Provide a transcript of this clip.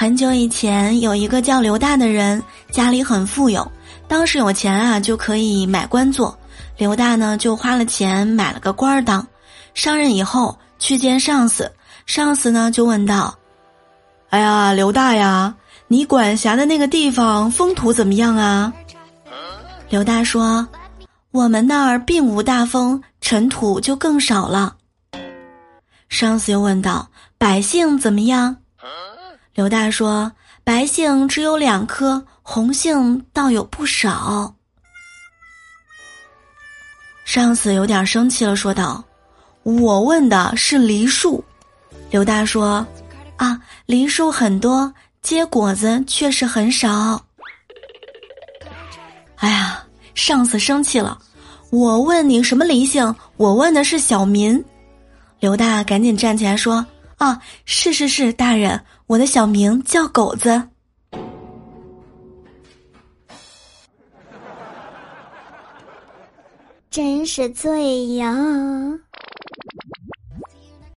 很久以前，有一个叫刘大的人，家里很富有，当时有钱啊就可以买官做。刘大呢就花了钱买了个官儿当。上任以后去见上司，上司呢就问道：“哎呀，刘大呀，你管辖的那个地方风土怎么样啊？”刘大说：“我们那儿并无大风，尘土就更少了。”上司又问道：“百姓怎么样？”刘大说：“白杏只有两颗，红杏倒有不少。”上司有点生气了，说道：“我问的是梨树。”刘大说：“啊，梨树很多，结果子确实很少。”哎呀，上司生气了！我问你什么梨杏？我问的是小民。刘大赶紧站起来说。啊，是是是，大人，我的小名叫狗子。真是醉呀！